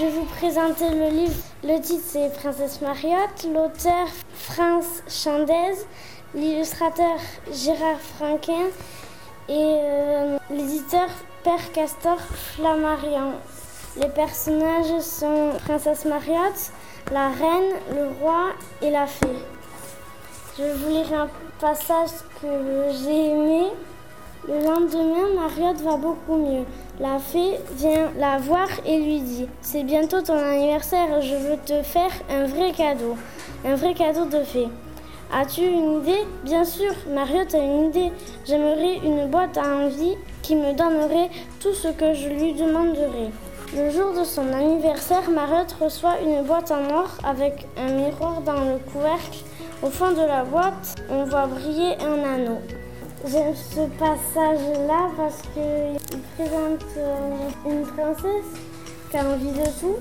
Je vais vous présenter le livre. Le titre c'est Princesse Mariotte, l'auteur France Chandez, l'illustrateur Gérard Franquin et euh, l'éditeur Père Castor Flammarion. Les personnages sont Princesse Mariotte, la reine, le roi et la fée. Je vais vous lire un passage que j'ai aimé. Le lendemain, Mariotte va beaucoup mieux. La fée vient la voir et lui dit C'est bientôt ton anniversaire, je veux te faire un vrai cadeau. Un vrai cadeau de fée. As-tu une idée? Bien sûr, Mariotte a une idée. J'aimerais une boîte à envie qui me donnerait tout ce que je lui demanderais. Le jour de son anniversaire, Mariotte reçoit une boîte en or avec un miroir dans le couvercle. Au fond de la boîte, on voit briller un anneau. J'aime ce passage-là parce qu'il présente euh, une princesse qui a envie de tout